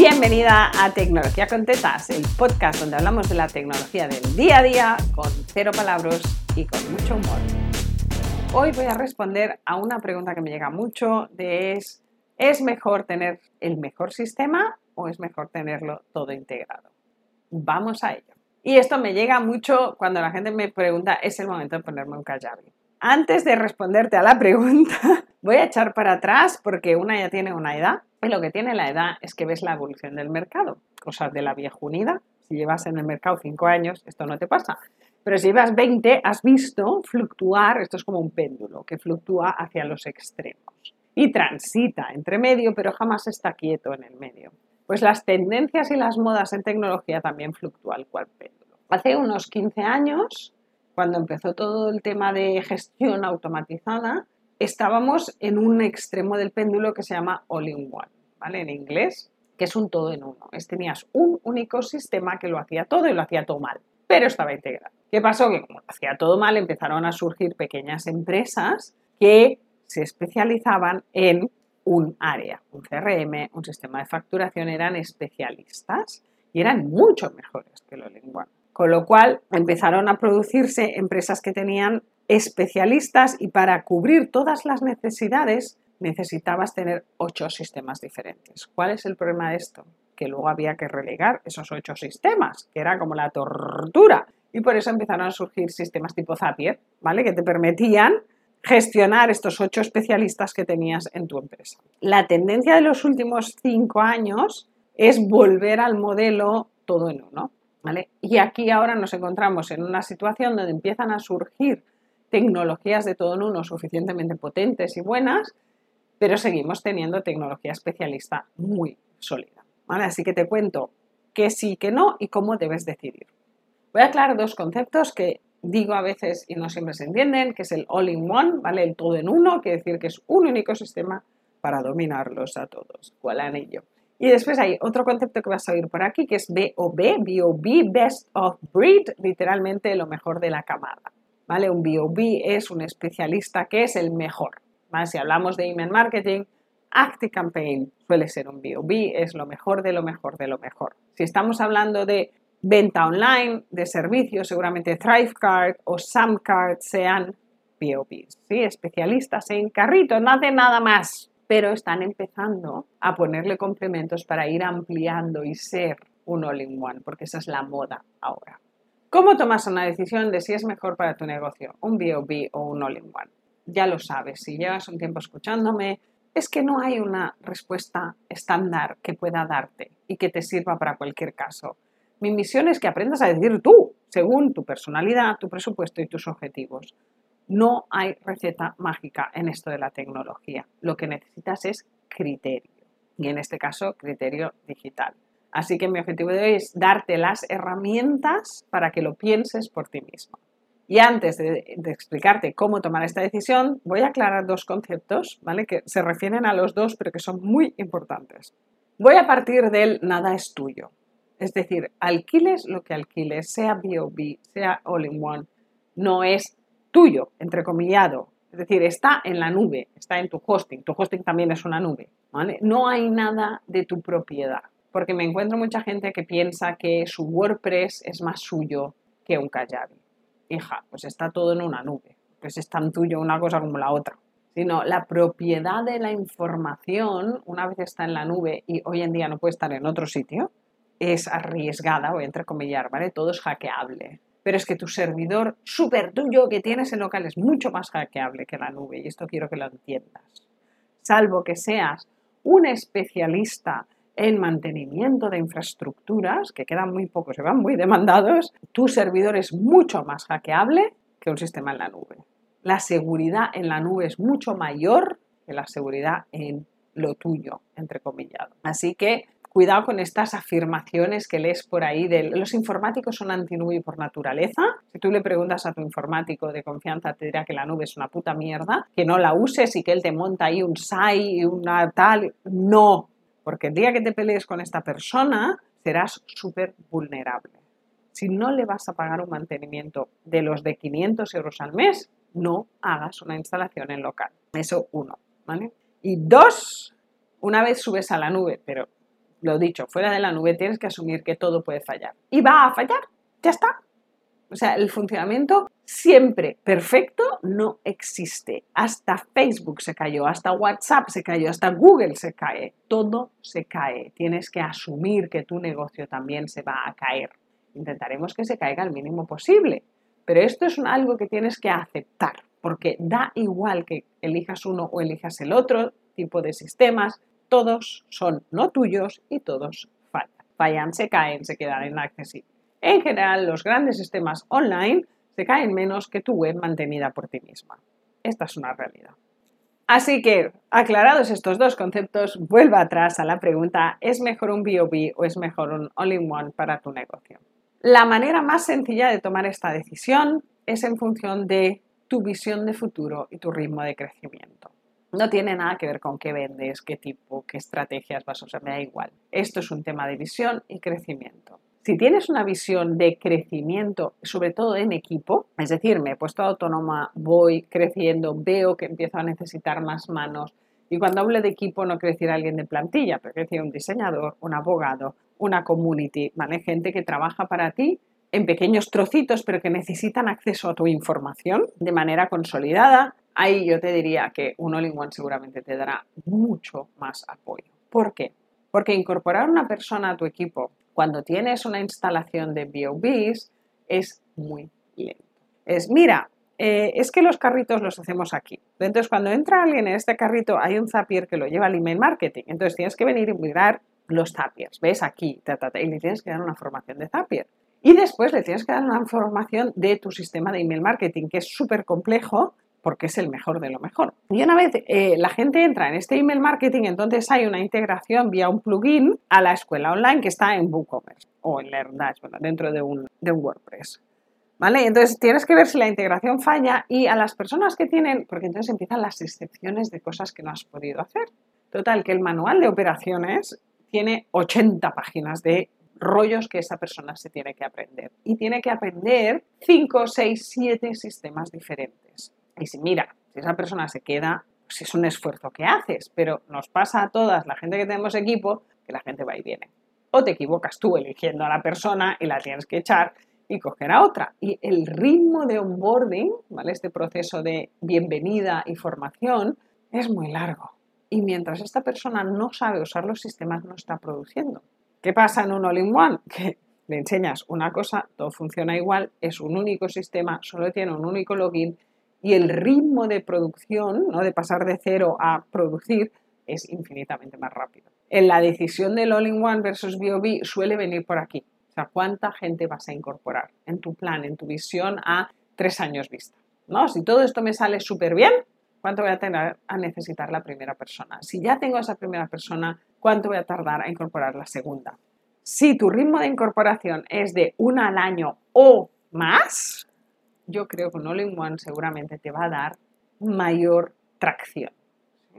Bienvenida a Tecnología con Tetas, el podcast donde hablamos de la tecnología del día a día con cero palabras y con mucho humor. Hoy voy a responder a una pregunta que me llega mucho de es, ¿es mejor tener el mejor sistema o es mejor tenerlo todo integrado? Vamos a ello. Y esto me llega mucho cuando la gente me pregunta, ¿es el momento de ponerme un Kajabi? Antes de responderte a la pregunta, voy a echar para atrás porque una ya tiene una edad y lo que tiene la edad es que ves la evolución del mercado, cosas de la vieja unida. Si llevas en el mercado 5 años, esto no te pasa. Pero si llevas 20, has visto fluctuar, esto es como un péndulo, que fluctúa hacia los extremos y transita entre medio, pero jamás está quieto en el medio. Pues las tendencias y las modas en tecnología también fluctúan cual péndulo. Hace unos 15 años, cuando empezó todo el tema de gestión automatizada, estábamos en un extremo del péndulo que se llama all-in-one, ¿vale? En inglés, que es un todo en uno. Es, tenías un único sistema que lo hacía todo y lo hacía todo mal, pero estaba integrado. ¿Qué pasó? Que como lo hacía todo mal, empezaron a surgir pequeñas empresas que se especializaban en un área, un CRM, un sistema de facturación, eran especialistas y eran mucho mejores que el all-in-one. Con lo cual empezaron a producirse empresas que tenían especialistas y para cubrir todas las necesidades necesitabas tener ocho sistemas diferentes. ¿Cuál es el problema de esto? Que luego había que relegar esos ocho sistemas, que era como la tortura. Y por eso empezaron a surgir sistemas tipo Zapier, ¿vale? Que te permitían gestionar estos ocho especialistas que tenías en tu empresa. La tendencia de los últimos cinco años es volver al modelo todo en uno, ¿vale? Y aquí ahora nos encontramos en una situación donde empiezan a surgir tecnologías de todo en uno suficientemente potentes y buenas, pero seguimos teniendo tecnología especialista muy sólida. Así que te cuento qué sí, qué no y cómo debes decidir. Voy a aclarar dos conceptos que digo a veces y no siempre se entienden, que es el all-in-one, ¿vale? El todo en uno, quiere decir que es un único sistema para dominarlos a todos. ¿Cuál anillo? Y después hay otro concepto que vas a oír por aquí, que es BOB, BOB, Best of Breed, literalmente lo mejor de la camada. ¿Vale? Un B.O.B. es un especialista que es el mejor. Si hablamos de email marketing, ActiCampaign suele ser un B.O.B., es lo mejor de lo mejor de lo mejor. Si estamos hablando de venta online, de servicios, seguramente ThriveCard o SamCard sean B.O.B.s, ¿sí? especialistas en carrito, no hacen nada más, pero están empezando a ponerle complementos para ir ampliando y ser un all-in-one, porque esa es la moda ahora. ¿Cómo tomas una decisión de si es mejor para tu negocio, un B.O.B. o un all-in-one? Ya lo sabes, si llevas un tiempo escuchándome, es que no hay una respuesta estándar que pueda darte y que te sirva para cualquier caso. Mi misión es que aprendas a decir tú, según tu personalidad, tu presupuesto y tus objetivos. No hay receta mágica en esto de la tecnología. Lo que necesitas es criterio. Y en este caso, criterio digital. Así que mi objetivo de hoy es darte las herramientas para que lo pienses por ti mismo. Y antes de, explicarte cómo tomar esta decisión, voy a aclarar dos conceptos, ¿vale? Que se refieren a los dos, pero que son muy importantes. Voy a partir del nada es tuyo. Es decir, alquiles lo que alquiles, sea B.O.B., sea All-in-One, no es tuyo, entrecomillado. Es decir, está en la nube, está en tu hosting. Tu hosting también es una nube. No hay nada de tu propiedad porque me encuentro mucha gente que piensa que su WordPress es más suyo que un Kajabi. Hija, pues está todo en una nube, pues es tan tuyo una cosa como la otra. Sino la propiedad de la información, una vez está en la nube y hoy en día no puede estar en otro sitio, es arriesgada, voy a entrecomillar, ¿vale? Todo es hackeable. Pero es que tu servidor súper tuyo que tienes en local es mucho más hackeable que la nube y esto quiero que lo entiendas. Salvo que seas un especialista en mantenimiento de infraestructuras, que quedan muy pocos, se van muy demandados, tu servidor es mucho más hackeable que un sistema en la nube. La seguridad en la nube es mucho mayor que la seguridad en lo tuyo, entre comillas. Así que cuidado con estas afirmaciones que lees por ahí de los informáticos son antinube por naturaleza. Si tú le preguntas a tu informático de confianza, te dirá que la nube es una puta mierda, que no la uses y que él te monta ahí un SAI y una tal. No, porque el día que te pelees con esta persona, serás súper vulnerable. Si no le vas a pagar un mantenimiento de los de 500 euros al mes, no hagas una instalación en local. Eso uno, ¿vale? Y dos, una vez subes a la nube, pero lo dicho, fuera de la nube tienes que asumir que todo puede fallar. Y va a fallar, ya está. O sea, el funcionamiento siempre perfecto no existe. Hasta Facebook se cayó, hasta WhatsApp se cayó, hasta Google se cae. Todo se cae. Tienes que asumir que tu negocio también se va a caer. Intentaremos que se caiga al mínimo posible. Pero esto es algo que tienes que aceptar, porque da igual que elijas uno o elijas el otro tipo de sistemas, todos son no tuyos y todos fallan. Fallan, se caen, se quedan inaccesibles. En general, los grandes sistemas online se caen menos que tu web mantenida por ti misma. Esta es una realidad. Así que, aclarados estos dos conceptos, vuelva atrás a la pregunta, ¿es mejor un B2B o es mejor un all-in-one para tu negocio? La manera más sencilla de tomar esta decisión es en función de tu visión de futuro y tu ritmo de crecimiento. No tiene nada que ver con qué vendes, qué tipo, qué estrategias vas a usar, me da igual. Esto es un tema de visión y crecimiento. Si tienes una visión de crecimiento, sobre todo en equipo, es decir, me he puesto autónoma, voy creciendo, veo que empiezo a necesitar más manos, y cuando hablo de equipo no quiero decir alguien de plantilla, pero quiero decir un diseñador, un abogado, una community, ¿vale? Gente que trabaja para ti en pequeños trocitos, pero que necesitan acceso a tu información de manera consolidada. Ahí yo te diría que un all-in-one seguramente te dará mucho más apoyo. ¿Por qué? Porque incorporar una persona a tu equipo cuando tienes una instalación de BOBs es muy lento. Es, mira, eh, es que los carritos los hacemos aquí. Entonces, cuando entra alguien en este carrito, hay un Zapier que lo lleva al email marketing. Entonces, tienes que venir y mirar los Zapiers. ¿Ves? Aquí, y le tienes que dar una formación de Zapier. Y después le tienes que dar una formación de tu sistema de email marketing, que es súper complejo porque es el mejor de lo mejor. Y una vez eh, la gente entra en este email marketing, entonces hay una integración vía un plugin a la escuela online que está en WooCommerce o en LearnDash, dentro de un, de un WordPress. ¿Vale? Entonces tienes que ver si la integración falla y a las personas que tienen, porque entonces empiezan las excepciones de cosas que no has podido hacer. Total, que el manual de operaciones tiene 80 páginas de rollos que esa persona se tiene que aprender. Y tiene que aprender 5, 6, 7 sistemas diferentes. Y si mira, si esa persona se queda, pues es un esfuerzo que haces, pero nos pasa a todas, la gente que tenemos equipo, que la gente va y viene. O te equivocas tú eligiendo a la persona y la tienes que echar y coger a otra. Y el ritmo de onboarding, ¿vale? Este proceso de bienvenida y formación es muy largo. Y mientras esta persona no sabe usar los sistemas, no está produciendo. ¿Qué pasa en un all-in-one? Que le enseñas una cosa, todo funciona igual, es un único sistema, solo tiene un único login y el ritmo de producción, ¿no? de pasar de cero a producir, es infinitamente más rápido. En la decisión del all-in-one versus BOB suele venir por aquí. O sea, ¿cuánta gente vas a incorporar en tu plan, en tu visión a tres años vista? ¿No? Si todo esto me sale súper bien, ¿cuánto voy a tener a necesitar la primera persona? Si ya tengo esa primera persona, ¿cuánto voy a tardar a incorporar la segunda? Si tu ritmo de incorporación es de una al año o más, yo creo que un all-in-one seguramente te va a dar mayor tracción,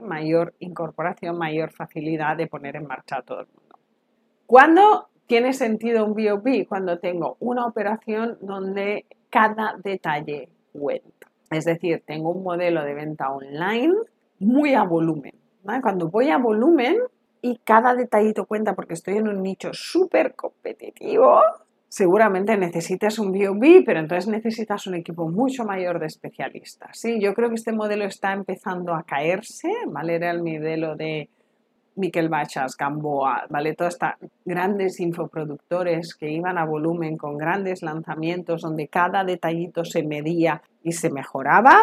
mayor incorporación, mayor facilidad de poner en marcha a todo el mundo. ¿Cuándo tiene sentido un BOP? Cuando tengo una operación donde cada detalle cuenta. Es decir, tengo un modelo de venta online muy a volumen. Cuando voy a volumen y cada detallito cuenta porque estoy en un nicho súper competitivo, seguramente necesitas un B2B, pero entonces necesitas un equipo mucho mayor de especialistas. ¿sí? Yo creo que este modelo está empezando a caerse, ¿vale? Era el modelo de Miquel Bachas, Gamboa, ¿vale? Todos estos grandes infoproductores que iban a volumen con grandes lanzamientos donde cada detallito se medía y se mejoraba.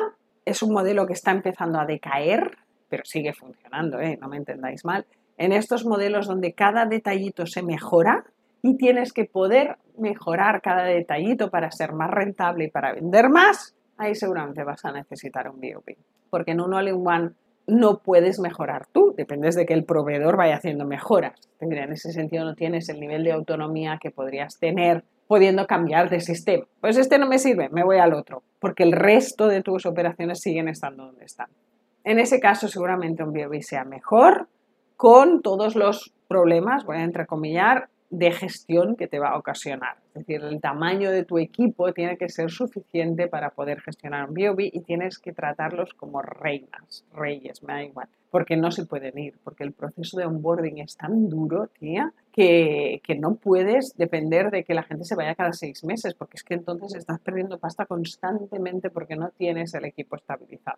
Es un modelo que está empezando a decaer, pero sigue funcionando, ¿eh? no me entendáis mal. En estos modelos donde cada detallito se mejora, y tienes que poder mejorar cada detallito para ser más rentable y para vender más, ahí seguramente vas a necesitar un BOP. Porque en un all-in-one no puedes mejorar tú, dependes de que el proveedor vaya haciendo mejoras. En ese sentido no tienes el nivel de autonomía que podrías tener pudiendo cambiar de sistema. Pues este no me sirve, me voy al otro, porque el resto de tus operaciones siguen estando donde están. En ese caso seguramente un BOP sea mejor, con todos los problemas, voy a entrecomillar, de gestión que te va a ocasionar. Es decir, el tamaño de tu equipo tiene que ser suficiente para poder gestionar un BOB y tienes que tratarlos como reinas, reyes, me da igual, porque no se pueden ir, porque el proceso de onboarding es tan duro, tía, que, que no puedes depender de que la gente se vaya cada seis meses, porque es que entonces estás perdiendo pasta constantemente porque no tienes el equipo estabilizado.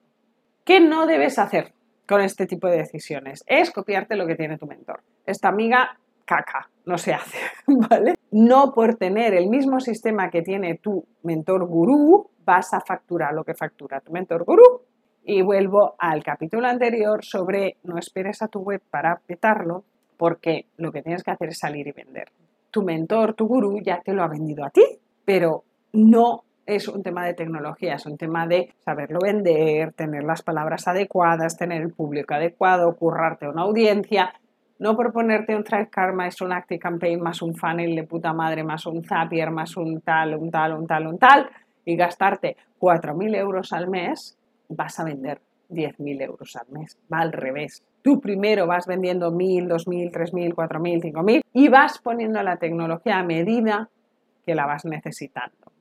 ¿Qué no debes hacer con este tipo de decisiones? Es copiarte lo que tiene tu mentor. Esta amiga caca, no se hace, ¿vale? No por tener el mismo sistema que tiene tu mentor gurú, vas a facturar lo que factura tu mentor gurú. Y vuelvo al capítulo anterior sobre no esperes a tu web para petarlo, porque lo que tienes que hacer es salir y vender. Tu mentor, tu gurú ya te lo ha vendido a ti, pero no es un tema de tecnología, es un tema de saberlo vender, tener las palabras adecuadas, tener el público adecuado, currarte una audiencia, no por ponerte un Thrive Karma es un Active Campaign más un funnel de puta madre, más un Zapier, más un tal, un tal, un tal, un tal, y gastarte 4.000 euros al mes, vas a vender 10.000 euros al mes. Va al revés. Tú primero vas vendiendo 1.000, 2.000, 3.000, 4.000, 5.000 y vas poniendo la tecnología a medida que la vas necesitando.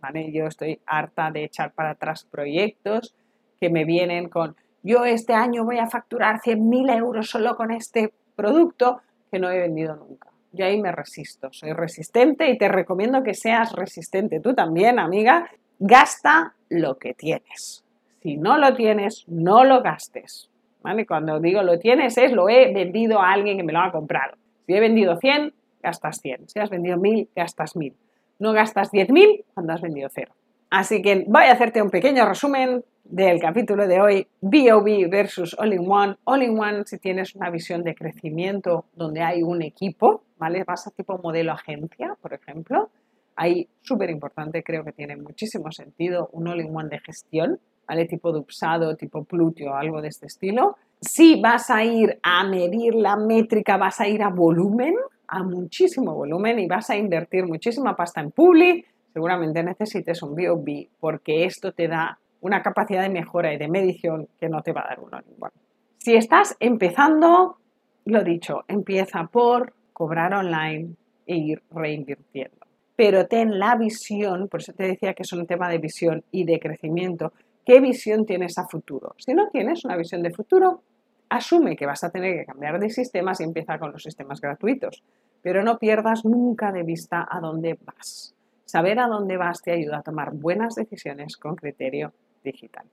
¿Vale? Yo estoy harta de echar para atrás proyectos que me vienen con yo este año voy a facturar 100.000 euros solo con este producto que no he vendido nunca. Yo ahí me resisto, soy resistente y te recomiendo que seas resistente. Tú también, amiga, gasta lo que tienes. Si no lo tienes, no lo gastes. Cuando digo lo tienes es lo he vendido a alguien que me lo ha comprado. Si he vendido 100, gastas 100. Si has vendido 1000, gastas 1000. No gastas 10.000 cuando has vendido cero. Así que voy a hacerte un pequeño resumen del capítulo de hoy, BOB versus All-in-One. All-in-One si tienes una visión de crecimiento donde hay un equipo, ¿vale? Vas a tipo modelo agencia, por ejemplo. Ahí, súper importante, creo que tiene muchísimo sentido un All-in-One de gestión, ¿vale? Tipo Dupsado, tipo Plutio, algo de este estilo. Si vas a ir a medir la métrica, vas a ir a volumen, a muchísimo volumen y vas a invertir muchísima pasta en Publi, seguramente necesites un BOB porque esto te da una capacidad de mejora y de medición que no te va a dar uno ningún. Si estás empezando, lo dicho, empieza por cobrar online e ir reinvirtiendo. Pero ten la visión, por eso te decía que es un tema de visión y de crecimiento. ¿Qué visión tienes a futuro? Si no tienes una visión de futuro, asume que vas a tener que cambiar de sistemas y empieza con los sistemas gratuitos. Pero no pierdas nunca de vista a dónde vas. Saber a dónde vas te ayuda a tomar buenas decisiones con criterio digital.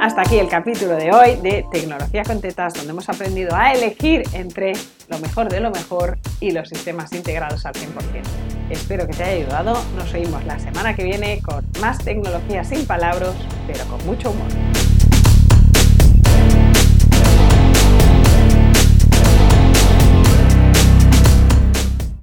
Hasta aquí el capítulo de hoy de Tecnología con Tetas, donde hemos aprendido a elegir entre lo mejor de lo mejor y los sistemas integrados al 100%. Espero que te haya ayudado. Nos oímos la semana que viene con más tecnología sin palabras, pero con mucho humor.